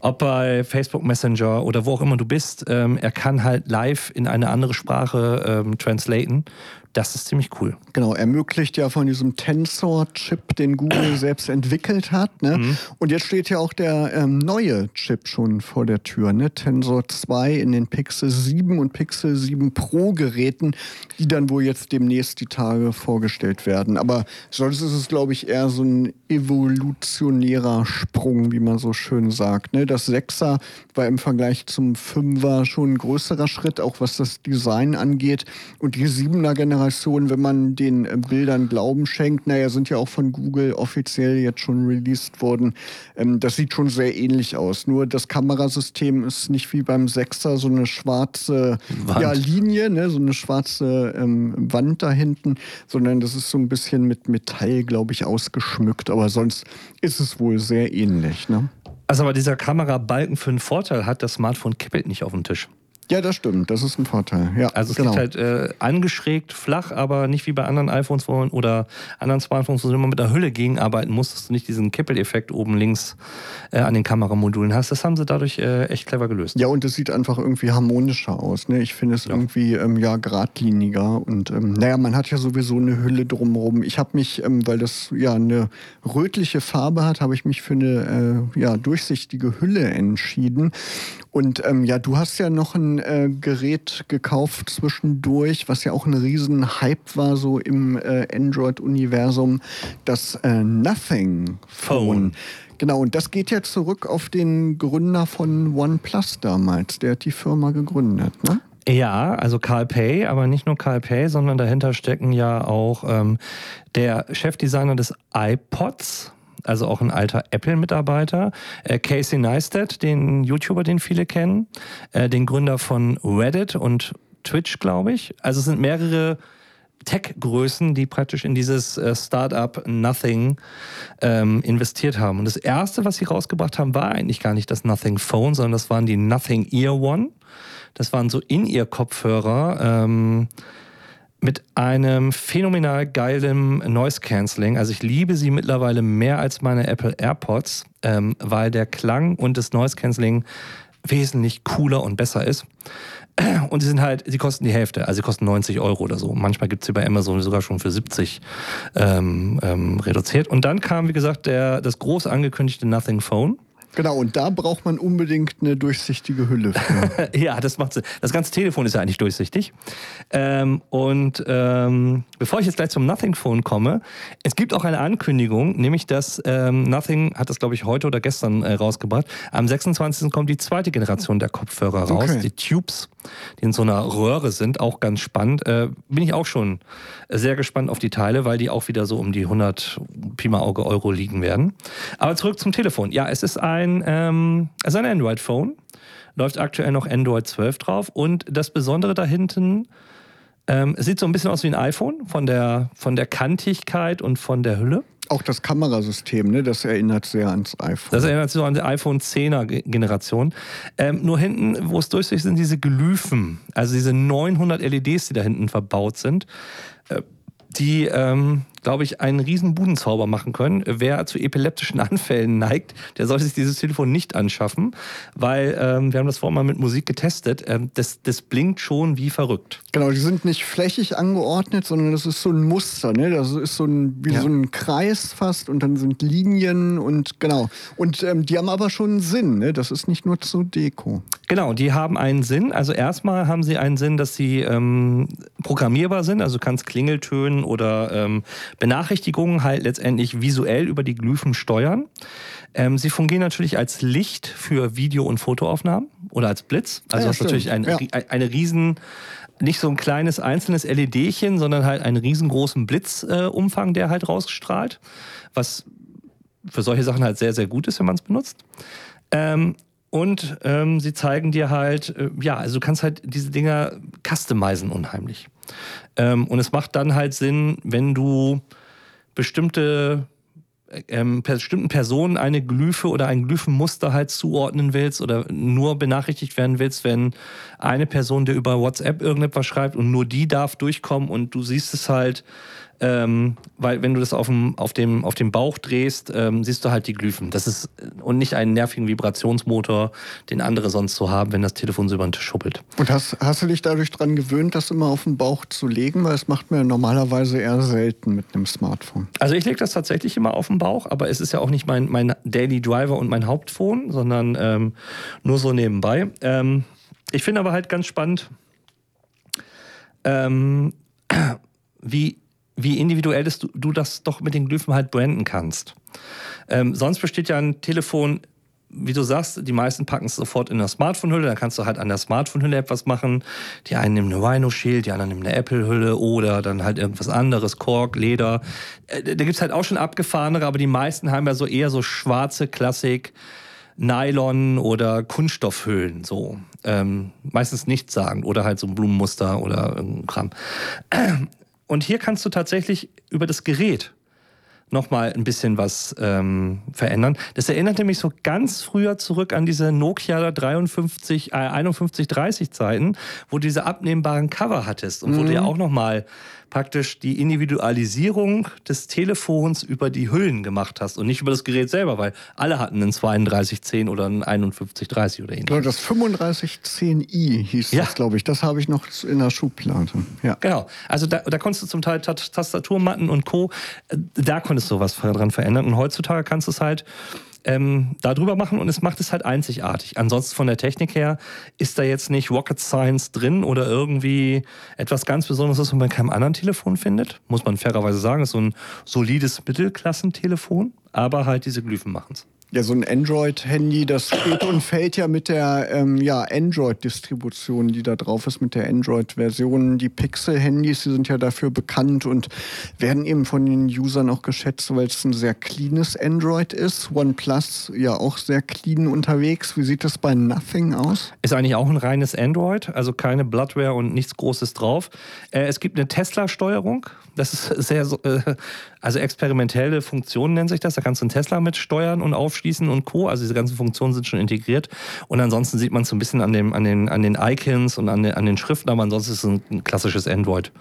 [SPEAKER 2] ob bei Facebook Messenger oder wo auch immer du bist, ähm, er kann halt live in eine andere Sprache ähm, translaten. Das ist ziemlich cool.
[SPEAKER 1] Genau, ermöglicht ja von diesem Tensor-Chip, den Google selbst entwickelt hat. Ne? Mhm. Und jetzt steht ja auch der ähm, neue Chip schon vor der Tür. Ne? Tensor 2 in den Pixel 7 und Pixel 7 Pro Geräten, die dann wohl jetzt demnächst die Tage vorgestellt werden. Aber sonst ist es, glaube ich, eher so ein evolutionärer Sprung, wie man so schön sagt. Ne? Das 6er war im Vergleich zum 5er schon ein größerer Schritt, auch was das Design angeht. Und die 7er Generation Generation, wenn man den äh, Bildern Glauben schenkt, naja, sind ja auch von Google offiziell jetzt schon released worden. Ähm, das sieht schon sehr ähnlich aus. Nur das Kamerasystem ist nicht wie beim Sechser so eine schwarze ja, Linie, ne, so eine schwarze ähm, Wand da hinten, sondern das ist so ein bisschen mit Metall, glaube ich, ausgeschmückt. Aber sonst ist es wohl sehr ähnlich. Ne?
[SPEAKER 2] Also aber dieser Kamerabalken für einen Vorteil hat, das Smartphone kippelt nicht auf den Tisch.
[SPEAKER 1] Ja, das stimmt. Das ist ein Vorteil. Ja,
[SPEAKER 2] also es genau. liegt halt äh, angeschrägt, flach, aber nicht wie bei anderen iPhones wo, oder anderen Smartphones, wo du immer mit der Hülle gegenarbeiten musst, dass du nicht diesen Kippeleffekt oben links äh, an den Kameramodulen hast. Das haben sie dadurch äh, echt clever gelöst.
[SPEAKER 1] Ja, und es sieht einfach irgendwie harmonischer aus. Ne? Ich finde es ja. irgendwie ähm, ja geradliniger. Und ähm, naja, man hat ja sowieso eine Hülle drumherum. Ich habe mich, ähm, weil das ja eine rötliche Farbe hat, habe ich mich für eine äh, ja, durchsichtige Hülle entschieden. Und ähm, ja, du hast ja noch ein äh, Gerät gekauft zwischendurch, was ja auch ein riesen Hype war, so im äh, Android-Universum, das äh, Nothing Phone. Phone. Genau, und das geht ja zurück auf den Gründer von OnePlus damals. Der hat die Firma gegründet, ne?
[SPEAKER 2] Ja, also Carl Pay, aber nicht nur Carl Pay, sondern dahinter stecken ja auch ähm, der Chefdesigner des iPods, also auch ein alter Apple-Mitarbeiter, äh, Casey Neistat, den YouTuber, den viele kennen, äh, den Gründer von Reddit und Twitch, glaube ich. Also es sind mehrere Tech-Größen, die praktisch in dieses äh, Startup Nothing ähm, investiert haben. Und das erste, was sie rausgebracht haben, war eigentlich gar nicht das Nothing Phone, sondern das waren die Nothing Ear One. Das waren so In-Ear-Kopfhörer. Ähm, mit einem phänomenal geilen Noise Cancelling. Also ich liebe sie mittlerweile mehr als meine Apple AirPods, ähm, weil der Klang und das Noise Cancelling wesentlich cooler und besser ist. Und sie sind halt, sie kosten die Hälfte, also sie kosten 90 Euro oder so. Manchmal gibt es sie bei Amazon sogar schon für 70 ähm, ähm, reduziert. Und dann kam, wie gesagt, der, das groß angekündigte Nothing Phone.
[SPEAKER 1] Genau, und da braucht man unbedingt eine durchsichtige Hülle.
[SPEAKER 2] Ja, das macht Sinn. Das ganze Telefon ist ja eigentlich durchsichtig. Ähm, und ähm, bevor ich jetzt gleich zum Nothing Phone komme, es gibt auch eine Ankündigung, nämlich dass ähm, Nothing hat das, glaube ich, heute oder gestern äh, rausgebracht. Am 26. kommt die zweite Generation der Kopfhörer raus, okay. die Tubes, die in so einer Röhre sind, auch ganz spannend. Äh, bin ich auch schon sehr gespannt auf die Teile, weil die auch wieder so um die 100 Pi mal Auge Euro liegen werden. Aber zurück zum Telefon. Ja, es ist ein ein, ähm, also ein Android-Phone. Läuft aktuell noch Android 12 drauf. Und das Besondere da hinten, ähm, sieht so ein bisschen aus wie ein iPhone von der, von der Kantigkeit und von der Hülle.
[SPEAKER 1] Auch das Kamerasystem, ne? das erinnert sehr ans iPhone.
[SPEAKER 2] Das erinnert so an die iPhone 10er Generation. Ähm, nur hinten, wo es durchsichtig sind, diese Glyphen, also diese 900 LEDs, die da hinten verbaut sind. Äh, die, ähm, glaube ich, einen riesen Budenzauber machen können. Wer zu epileptischen Anfällen neigt, der sollte sich dieses Telefon nicht anschaffen, weil ähm, wir haben das vorhin mal mit Musik getestet. Ähm, das, das blinkt schon wie verrückt.
[SPEAKER 1] Genau, die sind nicht flächig angeordnet, sondern das ist so ein Muster, ne? Das ist so ein, wie ja. so ein Kreis fast und dann sind Linien und genau. Und ähm, die haben aber schon einen Sinn, ne? Das ist nicht nur zur Deko.
[SPEAKER 2] Genau, die haben einen Sinn. Also erstmal haben sie einen Sinn, dass sie ähm, programmierbar sind. Also du kannst Klingeltönen oder ähm, Benachrichtigungen halt letztendlich visuell über die Glyphen steuern. Ähm, sie fungieren natürlich als Licht für Video- und Fotoaufnahmen oder als Blitz. Also ja, das ist natürlich ein, ja. eine riesen, nicht so ein kleines einzelnes LEDchen, sondern halt einen riesengroßen Blitzumfang, äh, der halt rausstrahlt, was für solche Sachen halt sehr, sehr gut ist, wenn man es benutzt. Ähm, und ähm, sie zeigen dir halt, äh, ja, also du kannst halt diese Dinger customizen unheimlich. Ähm, und es macht dann halt Sinn, wenn du bestimmte ähm, bestimmten Personen eine Glyphe oder ein Glyphenmuster halt zuordnen willst oder nur benachrichtigt werden willst, wenn eine Person dir über WhatsApp irgendetwas schreibt und nur die darf durchkommen und du siehst es halt ähm, weil wenn du das auf dem, auf dem, auf dem Bauch drehst, ähm, siehst du halt die Glyphen. Das ist und nicht einen nervigen Vibrationsmotor, den andere sonst so haben, wenn das Telefon so über den Tisch schuppelt.
[SPEAKER 1] Und hast, hast du dich dadurch daran gewöhnt, das immer auf den Bauch zu legen? Weil das macht man normalerweise eher selten mit einem Smartphone.
[SPEAKER 2] Also ich lege das tatsächlich immer auf den Bauch, aber es ist ja auch nicht mein, mein Daily Driver und mein Hauptphone, sondern ähm, nur so nebenbei. Ähm, ich finde aber halt ganz spannend, ähm, wie wie individuell das, du, das doch mit den Glyphen halt branden kannst. Ähm, sonst besteht ja ein Telefon, wie du sagst, die meisten packen es sofort in der Smartphone-Hülle, dann kannst du halt an der Smartphone-Hülle etwas machen. Die einen nehmen eine Rhino-Shield, die anderen nehmen eine Apple-Hülle oder dann halt irgendwas anderes, Kork, Leder. Äh, da gibt's halt auch schon abgefahrenere, aber die meisten haben ja so eher so schwarze Klassik. Nylon oder Kunststoffhüllen, so. Ähm, meistens nichts sagen oder halt so ein Blumenmuster oder irgendein Kram. Und hier kannst du tatsächlich über das Gerät nochmal ein bisschen was ähm, verändern. Das erinnert mich so ganz früher zurück an diese Nokia 53, äh, 5130 Zeiten, wo du diese abnehmbaren Cover hattest und mhm. wo du ja auch nochmal praktisch die Individualisierung des Telefons über die Hüllen gemacht hast und nicht über das Gerät selber, weil alle hatten einen 3210 oder einen 5130 oder ähnliches.
[SPEAKER 1] Das 3510i hieß ja. das, glaube ich. Das habe ich noch in der Schublade.
[SPEAKER 2] Ja. Genau. Also da, da konntest du zum Teil Tastaturmatten und Co. Da konntest du was dran verändern. Und heutzutage kannst du es halt ähm, darüber machen und es macht es halt einzigartig. Ansonsten von der Technik her ist da jetzt nicht Rocket Science drin oder irgendwie etwas ganz Besonderes, was man bei keinem anderen Telefon findet. Muss man fairerweise sagen, ist so ein solides Mittelklassentelefon, aber halt diese Glyphen machen es.
[SPEAKER 1] Ja, so ein Android-Handy, das steht und fällt ja mit der ähm, ja, Android-Distribution, die da drauf ist, mit der Android-Version. Die Pixel-Handys, die sind ja dafür bekannt und werden eben von den Usern auch geschätzt, weil es ein sehr cleanes Android ist. OnePlus ja auch sehr clean unterwegs. Wie sieht das bei Nothing aus?
[SPEAKER 2] Ist eigentlich auch ein reines Android, also keine Bloodware und nichts Großes drauf. Äh, es gibt eine Tesla-Steuerung. Das ist sehr, äh, also experimentelle Funktionen nennt sich das. Da kannst du einen Tesla mit steuern und aufschließen und Co. Also diese ganzen Funktionen sind schon integriert. Und ansonsten sieht man es so ein bisschen an, dem, an, den, an den Icons und an den, an den Schriften, aber ansonsten ist es ein klassisches Android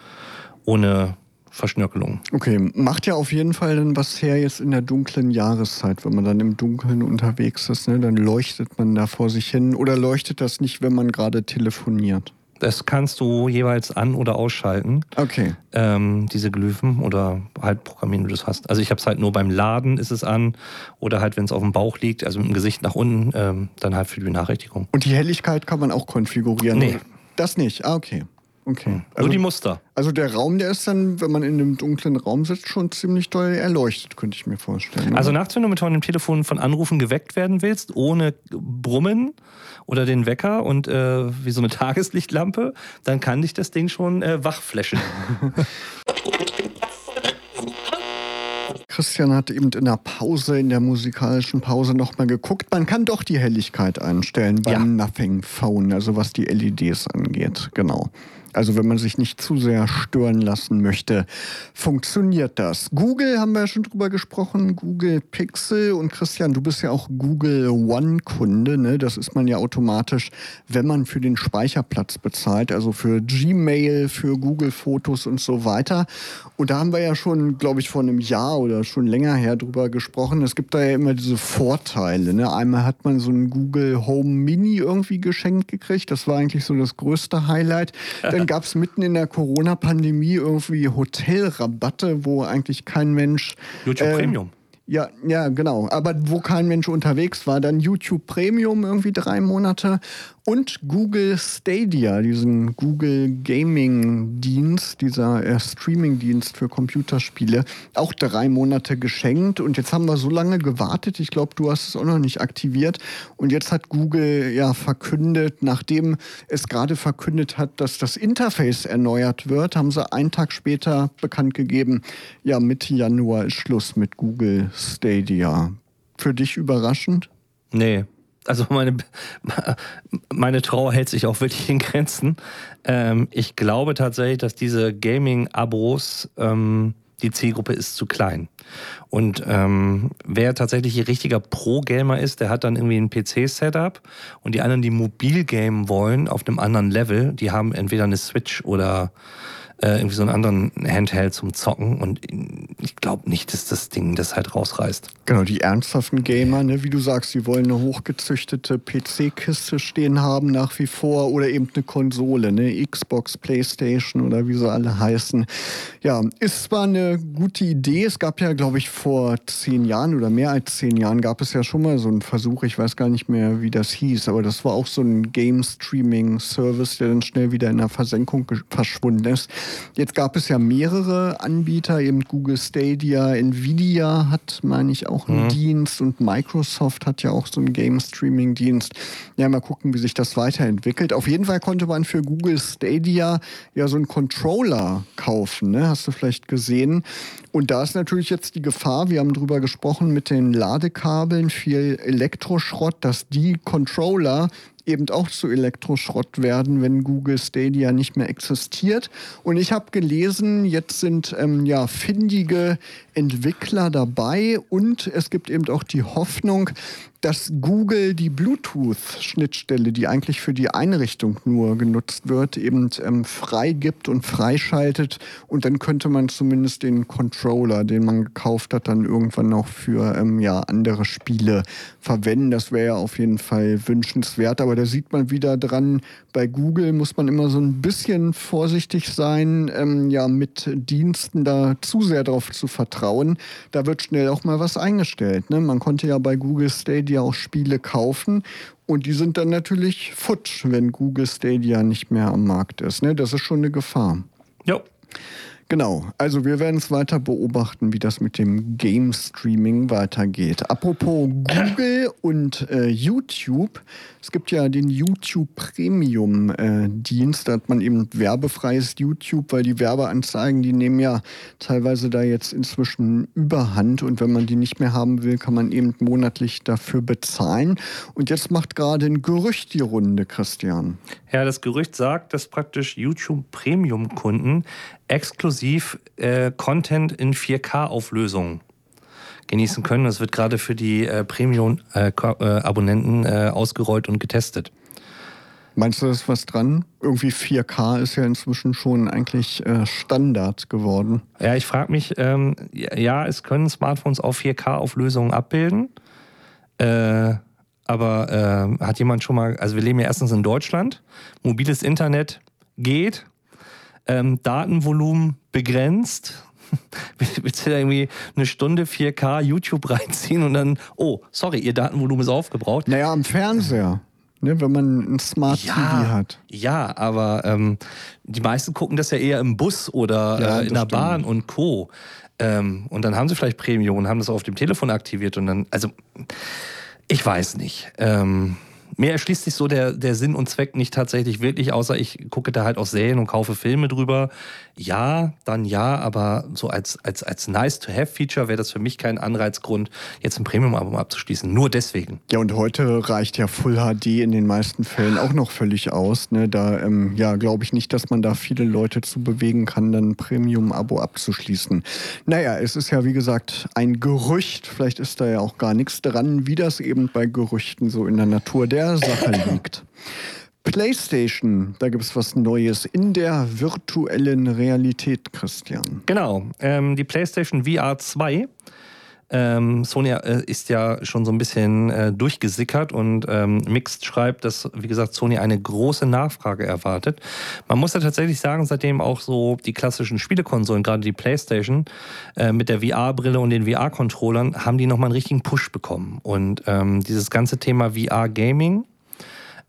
[SPEAKER 2] ohne Verschnörkelung.
[SPEAKER 1] Okay, macht ja auf jeden Fall dann was her jetzt in der dunklen Jahreszeit, wenn man dann im Dunkeln unterwegs ist, ne? dann leuchtet man da vor sich hin oder leuchtet das nicht, wenn man gerade telefoniert?
[SPEAKER 2] Das kannst du jeweils an- oder ausschalten.
[SPEAKER 1] Okay.
[SPEAKER 2] Ähm, diese Glyphen oder halt programmieren, wie du das hast. Also ich habe es halt nur beim Laden ist es an oder halt, wenn es auf dem Bauch liegt, also mit dem Gesicht nach unten, ähm, dann halt für die Benachrichtigung.
[SPEAKER 1] Und die Helligkeit kann man auch konfigurieren?
[SPEAKER 2] Nee.
[SPEAKER 1] Das nicht? Ah, okay. Okay.
[SPEAKER 2] Also, nur die Muster.
[SPEAKER 1] Also der Raum, der ist dann, wenn man in einem dunklen Raum sitzt, schon ziemlich doll erleuchtet, könnte ich mir vorstellen.
[SPEAKER 2] Also nachts, wenn du mit dem Telefon von Anrufen geweckt werden willst, ohne Brummen oder den Wecker und äh, wie so eine Tageslichtlampe, dann kann dich das Ding schon äh, wachflashen.
[SPEAKER 1] Christian hat eben in der Pause, in der musikalischen Pause nochmal geguckt. Man kann doch die Helligkeit einstellen beim ja. Nothing Phone, also was die LEDs angeht. Genau. Also wenn man sich nicht zu sehr stören lassen möchte, funktioniert das. Google haben wir ja schon drüber gesprochen, Google Pixel und Christian, du bist ja auch Google One-Kunde. Ne? Das ist man ja automatisch, wenn man für den Speicherplatz bezahlt, also für Gmail, für Google Fotos und so weiter. Und da haben wir ja schon, glaube ich, vor einem Jahr oder schon länger her drüber gesprochen. Es gibt da ja immer diese Vorteile. Ne? Einmal hat man so ein Google Home Mini irgendwie geschenkt gekriegt. Das war eigentlich so das größte Highlight. Dann gab es mitten in der Corona-Pandemie irgendwie Hotelrabatte, wo eigentlich kein Mensch.
[SPEAKER 2] YouTube äh, Premium.
[SPEAKER 1] Ja, ja, genau. Aber wo kein Mensch unterwegs war, dann YouTube Premium irgendwie drei Monate und Google Stadia, diesen Google Gaming Dienst, dieser äh, Streaming Dienst für Computerspiele, auch drei Monate geschenkt. Und jetzt haben wir so lange gewartet. Ich glaube, du hast es auch noch nicht aktiviert. Und jetzt hat Google ja verkündet, nachdem es gerade verkündet hat, dass das Interface erneuert wird, haben sie einen Tag später bekannt gegeben, ja, Mitte Januar ist Schluss mit Google Stadia. Für dich überraschend?
[SPEAKER 2] Nee, also meine, meine Trauer hält sich auch wirklich in Grenzen. Ähm, ich glaube tatsächlich, dass diese Gaming-Abos, ähm, die Zielgruppe ist zu klein. Und ähm, wer tatsächlich ein richtiger Pro-Gamer ist, der hat dann irgendwie ein PC-Setup und die anderen, die mobil gamen wollen auf einem anderen Level, die haben entweder eine Switch oder äh, irgendwie so einen anderen Handheld zum Zocken und ich glaube nicht, dass das Ding das halt rausreißt.
[SPEAKER 1] Genau, die ernsthaften Gamer, ne, wie du sagst, die wollen eine hochgezüchtete PC-Kiste stehen haben nach wie vor oder eben eine Konsole, ne, Xbox, Playstation oder wie sie alle heißen. Ja, ist zwar eine gute Idee, es gab ja, glaube ich, vor zehn Jahren oder mehr als zehn Jahren gab es ja schon mal so einen Versuch, ich weiß gar nicht mehr, wie das hieß, aber das war auch so ein Game-Streaming-Service, der dann schnell wieder in der Versenkung verschwunden ist. Jetzt gab es ja mehrere Anbieter, eben Google Stadia, Nvidia hat, meine ich, auch einen mhm. Dienst und Microsoft hat ja auch so einen Game-Streaming-Dienst. Ja, mal gucken, wie sich das weiterentwickelt. Auf jeden Fall konnte man für Google Stadia ja so einen Controller kaufen, ne? hast du vielleicht gesehen. Und da ist natürlich jetzt die Gefahr, wir haben drüber gesprochen mit den Ladekabeln, viel Elektroschrott, dass die Controller eben auch zu Elektroschrott werden, wenn Google Stadia nicht mehr existiert. Und ich habe gelesen, jetzt sind ähm, ja findige Entwickler dabei und es gibt eben auch die Hoffnung, dass Google die Bluetooth-Schnittstelle, die eigentlich für die Einrichtung nur genutzt wird, eben ähm, freigibt und freischaltet. Und dann könnte man zumindest den Controller, den man gekauft hat, dann irgendwann noch für ähm, ja, andere Spiele verwenden. Das wäre ja auf jeden Fall wünschenswert. Aber da sieht man wieder dran, bei Google muss man immer so ein bisschen vorsichtig sein, ähm, ja, mit Diensten da zu sehr darauf zu vertrauen trauen, da wird schnell auch mal was eingestellt. Ne? Man konnte ja bei Google Stadia auch Spiele kaufen und die sind dann natürlich futsch, wenn Google Stadia nicht mehr am Markt ist. Ne? Das ist schon eine Gefahr.
[SPEAKER 2] Ja.
[SPEAKER 1] Genau, also wir werden es weiter beobachten, wie das mit dem Game Streaming weitergeht. Apropos Google und äh, YouTube, es gibt ja den YouTube Premium äh, Dienst, da hat man eben werbefreies YouTube, weil die Werbeanzeigen, die nehmen ja teilweise da jetzt inzwischen überhand und wenn man die nicht mehr haben will, kann man eben monatlich dafür bezahlen. Und jetzt macht gerade ein Gerücht die Runde, Christian.
[SPEAKER 2] Ja, das Gerücht sagt, dass praktisch YouTube Premium Kunden exklusiv äh, Content in 4K-Auflösung genießen können. Das wird gerade für die äh, Premium-Abonnenten äh, äh, ausgerollt und getestet.
[SPEAKER 1] Meinst du, da ist was dran? Irgendwie 4K ist ja inzwischen schon eigentlich äh, Standard geworden.
[SPEAKER 2] Ja, ich frage mich, ähm, ja, es können Smartphones auch 4K-Auflösungen abbilden. Äh, aber äh, hat jemand schon mal, also wir leben ja erstens in Deutschland, mobiles Internet geht, ähm, Datenvolumen begrenzt. Willst du da irgendwie eine Stunde 4K YouTube reinziehen und dann, oh, sorry, ihr Datenvolumen ist aufgebraucht?
[SPEAKER 1] Naja, am Fernseher. Ne, wenn man ein Smart
[SPEAKER 2] ja,
[SPEAKER 1] TV hat.
[SPEAKER 2] Ja, aber ähm, die meisten gucken das ja eher im Bus oder ja, äh, in der stimmt. Bahn und Co. Ähm, und dann haben sie vielleicht Premium und haben das auf dem Telefon aktiviert und dann, also ich weiß nicht. Ähm, mir erschließt sich so der, der Sinn und Zweck nicht tatsächlich wirklich, außer ich gucke da halt auch Serien und kaufe Filme drüber. Ja, dann ja, aber so als, als, als Nice-to-Have-Feature wäre das für mich kein Anreizgrund, jetzt ein Premium-Album abzuschließen. Nur deswegen.
[SPEAKER 1] Ja, und heute reicht ja Full HD in den meisten Fällen auch noch völlig aus. Ne? Da ähm, ja, glaube ich nicht, dass man da viele Leute zu bewegen kann, dann ein Premium-Abo abzuschließen. Naja, es ist ja wie gesagt ein Gerücht. Vielleicht ist da ja auch gar nichts dran, wie das eben bei Gerüchten so in der Natur der der Sache liegt. PlayStation, da gibt es was Neues in der virtuellen Realität, Christian.
[SPEAKER 2] Genau, ähm, die PlayStation VR 2 ähm, Sony äh, ist ja schon so ein bisschen äh, durchgesickert und ähm, Mixed schreibt, dass, wie gesagt, Sony eine große Nachfrage erwartet. Man muss ja tatsächlich sagen, seitdem auch so die klassischen Spielekonsolen, gerade die PlayStation, äh, mit der VR-Brille und den VR-Controllern, haben die nochmal einen richtigen Push bekommen. Und ähm, dieses ganze Thema VR-Gaming,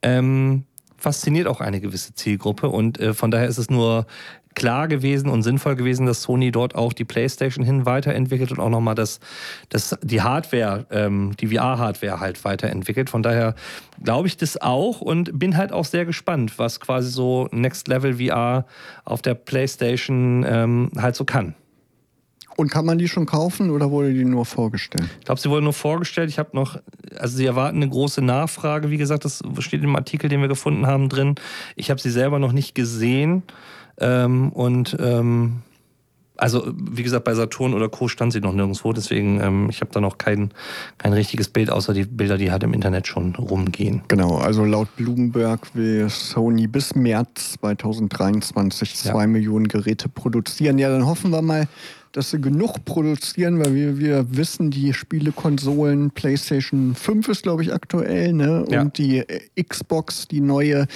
[SPEAKER 2] ähm, fasziniert auch eine gewisse Zielgruppe und äh, von daher ist es nur klar gewesen und sinnvoll gewesen, dass Sony dort auch die PlayStation hin weiterentwickelt und auch nochmal das, das, die Hardware, ähm, die VR-Hardware halt weiterentwickelt. Von daher glaube ich das auch und bin halt auch sehr gespannt, was quasi so Next Level VR auf der PlayStation ähm, halt so kann.
[SPEAKER 1] Und kann man die schon kaufen oder wurde die nur vorgestellt?
[SPEAKER 2] Ich glaube, sie wurde nur vorgestellt. Ich habe noch, also sie erwarten eine große Nachfrage. Wie gesagt, das steht im Artikel, den wir gefunden haben, drin. Ich habe sie selber noch nicht gesehen. Ähm, und ähm, also wie gesagt, bei Saturn oder Co. stand sie noch nirgendwo, deswegen ähm, ich habe da noch kein, kein richtiges Bild, außer die Bilder, die halt im Internet schon rumgehen.
[SPEAKER 1] Genau, also laut Bloomberg will Sony bis März 2023 zwei ja. Millionen Geräte produzieren. Ja, dann hoffen wir mal, dass sie genug produzieren, weil wir, wir wissen, die Spielekonsolen PlayStation 5 ist, glaube ich, aktuell, ne? Und ja. die äh, Xbox, die neue,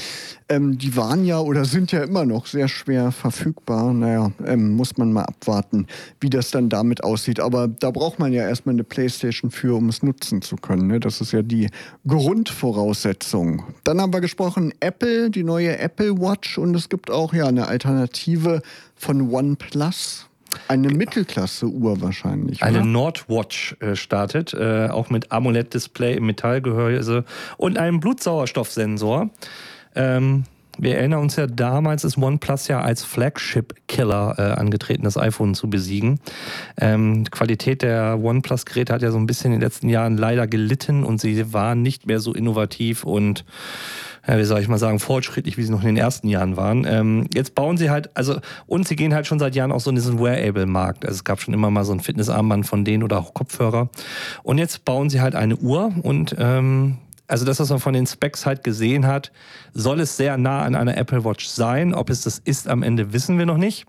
[SPEAKER 1] ähm, die waren ja oder sind ja immer noch sehr schwer verfügbar. Naja, ähm, muss man mal abwarten, wie das dann damit aussieht. Aber da braucht man ja erstmal eine PlayStation für, um es nutzen zu können. Ne? Das ist ja die Grundvoraussetzung. Dann haben wir gesprochen, Apple, die neue Apple Watch und es gibt auch ja eine Alternative von OnePlus. Eine Mittelklasse-Uhr wahrscheinlich.
[SPEAKER 2] Eine oder? Nordwatch äh, startet, äh, auch mit AMOLED-Display im Metallgehäuse und einem Blutsauerstoffsensor. Ähm, wir erinnern uns ja, damals ist OnePlus ja als Flagship-Killer äh, angetreten, das iPhone zu besiegen. Ähm, die Qualität der OnePlus-Geräte hat ja so ein bisschen in den letzten Jahren leider gelitten und sie waren nicht mehr so innovativ und ja, wie soll ich mal sagen, fortschrittlich, wie sie noch in den ersten Jahren waren. Ähm, jetzt bauen sie halt, also, und sie gehen halt schon seit Jahren auch so in diesen Wearable-Markt. Also es gab schon immer mal so ein Fitnessarmband von denen oder auch Kopfhörer. Und jetzt bauen sie halt eine Uhr und ähm, also das, was man von den Specs halt gesehen hat, soll es sehr nah an einer Apple Watch sein. Ob es das ist am Ende, wissen wir noch nicht.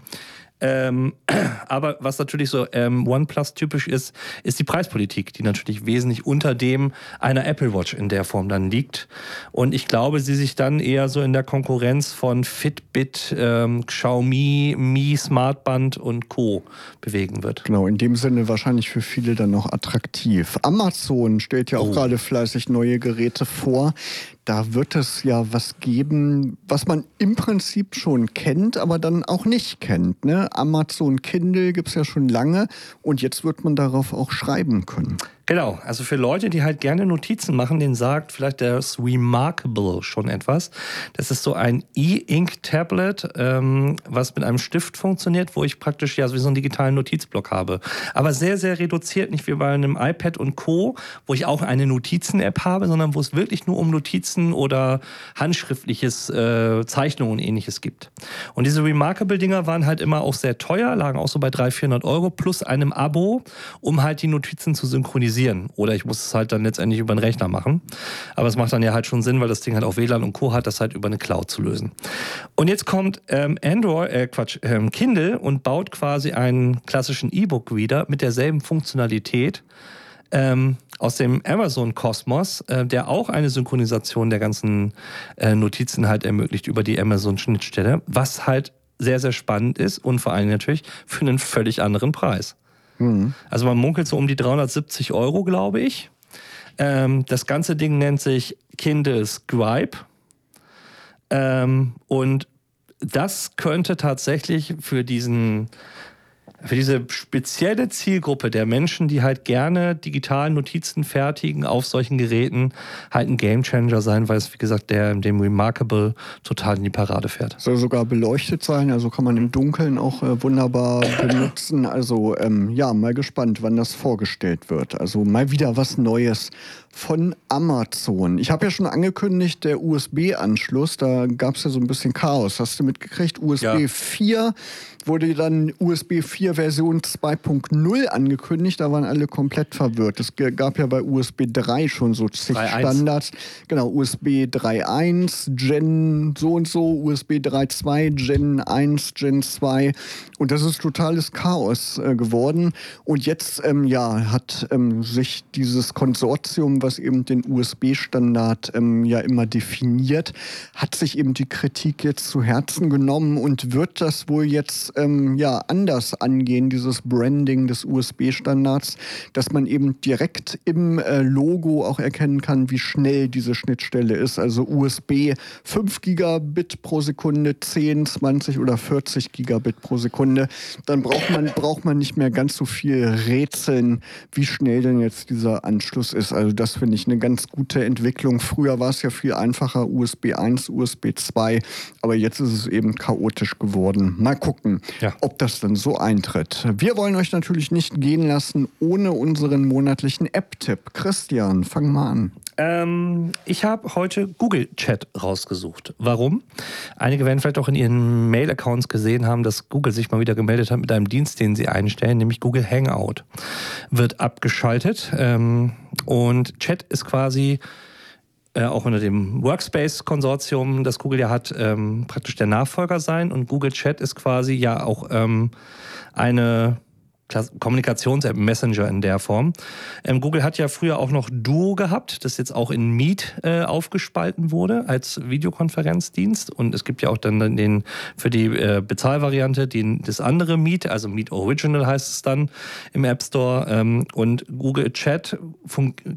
[SPEAKER 2] Ähm, aber was natürlich so ähm, OnePlus typisch ist, ist die Preispolitik, die natürlich wesentlich unter dem einer Apple Watch in der Form dann liegt. Und ich glaube, sie sich dann eher so in der Konkurrenz von Fitbit, ähm, Xiaomi, Mi Smartband und Co. bewegen wird.
[SPEAKER 1] Genau, in dem Sinne wahrscheinlich für viele dann noch attraktiv. Amazon stellt ja auch oh. gerade fleißig neue Geräte vor da wird es ja was geben, was man im Prinzip schon kennt, aber dann auch nicht kennt. Ne? Amazon Kindle gibt es ja schon lange und jetzt wird man darauf auch schreiben können.
[SPEAKER 2] Genau, also für Leute, die halt gerne Notizen machen, den sagt vielleicht das Remarkable schon etwas. Das ist so ein E-Ink-Tablet, ähm, was mit einem Stift funktioniert, wo ich praktisch ja wie so einen digitalen Notizblock habe. Aber sehr, sehr reduziert, nicht wie bei einem iPad und Co., wo ich auch eine Notizen-App habe, sondern wo es wirklich nur um Notizen oder handschriftliches äh, Zeichnungen und ähnliches gibt. Und diese Remarkable-Dinger waren halt immer auch sehr teuer, lagen auch so bei 300, 400 Euro plus einem Abo, um halt die Notizen zu synchronisieren synchronisieren. Oder ich muss es halt dann letztendlich über den Rechner machen. Aber es macht dann ja halt schon Sinn, weil das Ding halt auch WLAN und Co. hat, das halt über eine Cloud zu lösen. Und jetzt kommt ähm, Android, äh Quatsch, ähm, Kindle und baut quasi einen klassischen E-Book-Reader mit derselben Funktionalität. Ähm, aus dem Amazon-Kosmos, äh, der auch eine Synchronisation der ganzen äh, Notizen halt ermöglicht über die Amazon-Schnittstelle, was halt sehr, sehr spannend ist und vor allem natürlich für einen völlig anderen Preis. Mhm. Also man munkelt so um die 370 Euro, glaube ich. Ähm, das ganze Ding nennt sich Kindle Scribe. Ähm, und das könnte tatsächlich für diesen für diese spezielle Zielgruppe der Menschen, die halt gerne digital Notizen fertigen auf solchen Geräten, halt ein Gamechanger sein, weil es, wie gesagt, der dem Remarkable total in die Parade fährt.
[SPEAKER 1] Soll sogar beleuchtet sein, also kann man im Dunkeln auch äh, wunderbar benutzen. Also ähm, ja, mal gespannt, wann das vorgestellt wird. Also mal wieder was Neues von Amazon. Ich habe ja schon angekündigt, der USB-Anschluss, da gab es ja so ein bisschen Chaos. Hast du mitgekriegt? USB ja. 4 wurde dann USB 4 Version 2.0 angekündigt. Da waren alle komplett verwirrt. Es gab ja bei USB 3 schon so zig 3, Standards. Genau, USB 3.1, Gen so und so, USB 3.2, Gen 1, Gen 2. Und das ist totales Chaos äh, geworden. Und jetzt ähm, ja, hat ähm, sich dieses Konsortium, was eben den USB-Standard ähm, ja immer definiert, hat sich eben die Kritik jetzt zu Herzen genommen und wird das wohl jetzt ähm, ja anders angehen, dieses Branding des USB-Standards, dass man eben direkt im äh, Logo auch erkennen kann, wie schnell diese Schnittstelle ist. Also USB 5 Gigabit pro Sekunde, 10, 20 oder 40 Gigabit pro Sekunde. Dann braucht man, braucht man nicht mehr ganz so viel rätseln, wie schnell denn jetzt dieser Anschluss ist. Also das finde ich eine ganz gute Entwicklung. Früher war es ja viel einfacher, USB 1, USB 2, aber jetzt ist es eben chaotisch geworden. Mal gucken, ja. ob das dann so eintritt. Wir wollen euch natürlich nicht gehen lassen ohne unseren monatlichen App-Tipp. Christian, fang mal an.
[SPEAKER 2] Ähm, ich habe heute Google Chat rausgesucht. Warum? Einige werden vielleicht auch in ihren Mail-Accounts gesehen haben, dass Google sich mal wieder gemeldet hat mit einem Dienst, den sie einstellen, nämlich Google Hangout. Wird abgeschaltet ähm, und Chat ist quasi äh, auch unter dem Workspace-Konsortium, das Google ja hat, ähm, praktisch der Nachfolger sein. Und Google Chat ist quasi ja auch ähm, eine Kommunikations-App, Messenger in der Form. Ähm, Google hat ja früher auch noch Duo gehabt, das jetzt auch in Meet äh, aufgespalten wurde als Videokonferenzdienst. Und es gibt ja auch dann den für die äh, Bezahlvariante den, das andere Meet, also Meet Original heißt es dann im App Store. Ähm, und Google Chat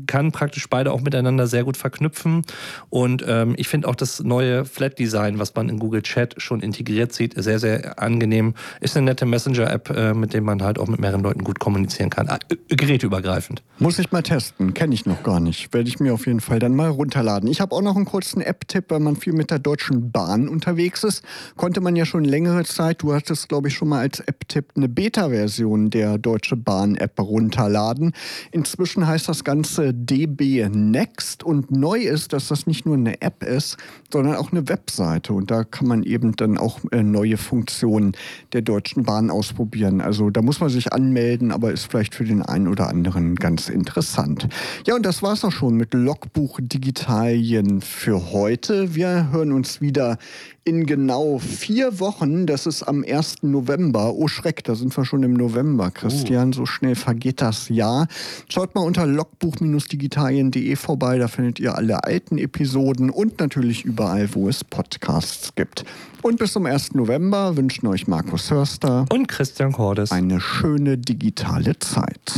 [SPEAKER 2] kann praktisch beide auch miteinander sehr gut verknüpfen. Und ähm, ich finde auch das neue Flat-Design, was man in Google Chat schon integriert sieht, sehr, sehr angenehm. Ist eine nette Messenger-App, äh, mit dem man halt auch mit mehreren Leuten gut kommunizieren kann. Ah, geräteübergreifend.
[SPEAKER 1] Muss ich mal testen. Kenne ich noch gar nicht. Werde ich mir auf jeden Fall dann mal runterladen. Ich habe auch noch einen kurzen App-Tipp, weil man viel mit der Deutschen Bahn unterwegs ist. Konnte man ja schon längere Zeit, du hattest, glaube ich, schon mal als App-Tipp eine Beta-Version der Deutsche Bahn-App runterladen. Inzwischen heißt das Ganze DB Next und neu ist, dass das nicht nur eine App ist, sondern auch eine Webseite. Und da kann man eben dann auch äh, neue Funktionen der Deutschen Bahn ausprobieren. Also da muss man sich sich anmelden, aber ist vielleicht für den einen oder anderen ganz interessant. Ja, und das war's auch schon mit Logbuch Digitalien für heute. Wir hören uns wieder in genau vier Wochen, das ist am 1. November. Oh Schreck, da sind wir schon im November, Christian. Uh. So schnell vergeht das Jahr. Schaut mal unter logbuch-digitalien.de vorbei, da findet ihr alle alten Episoden und natürlich überall, wo es Podcasts gibt. Und bis zum 1. November wünschen euch Markus Hörster
[SPEAKER 2] und Christian Cordes
[SPEAKER 1] eine schöne digitale Zeit.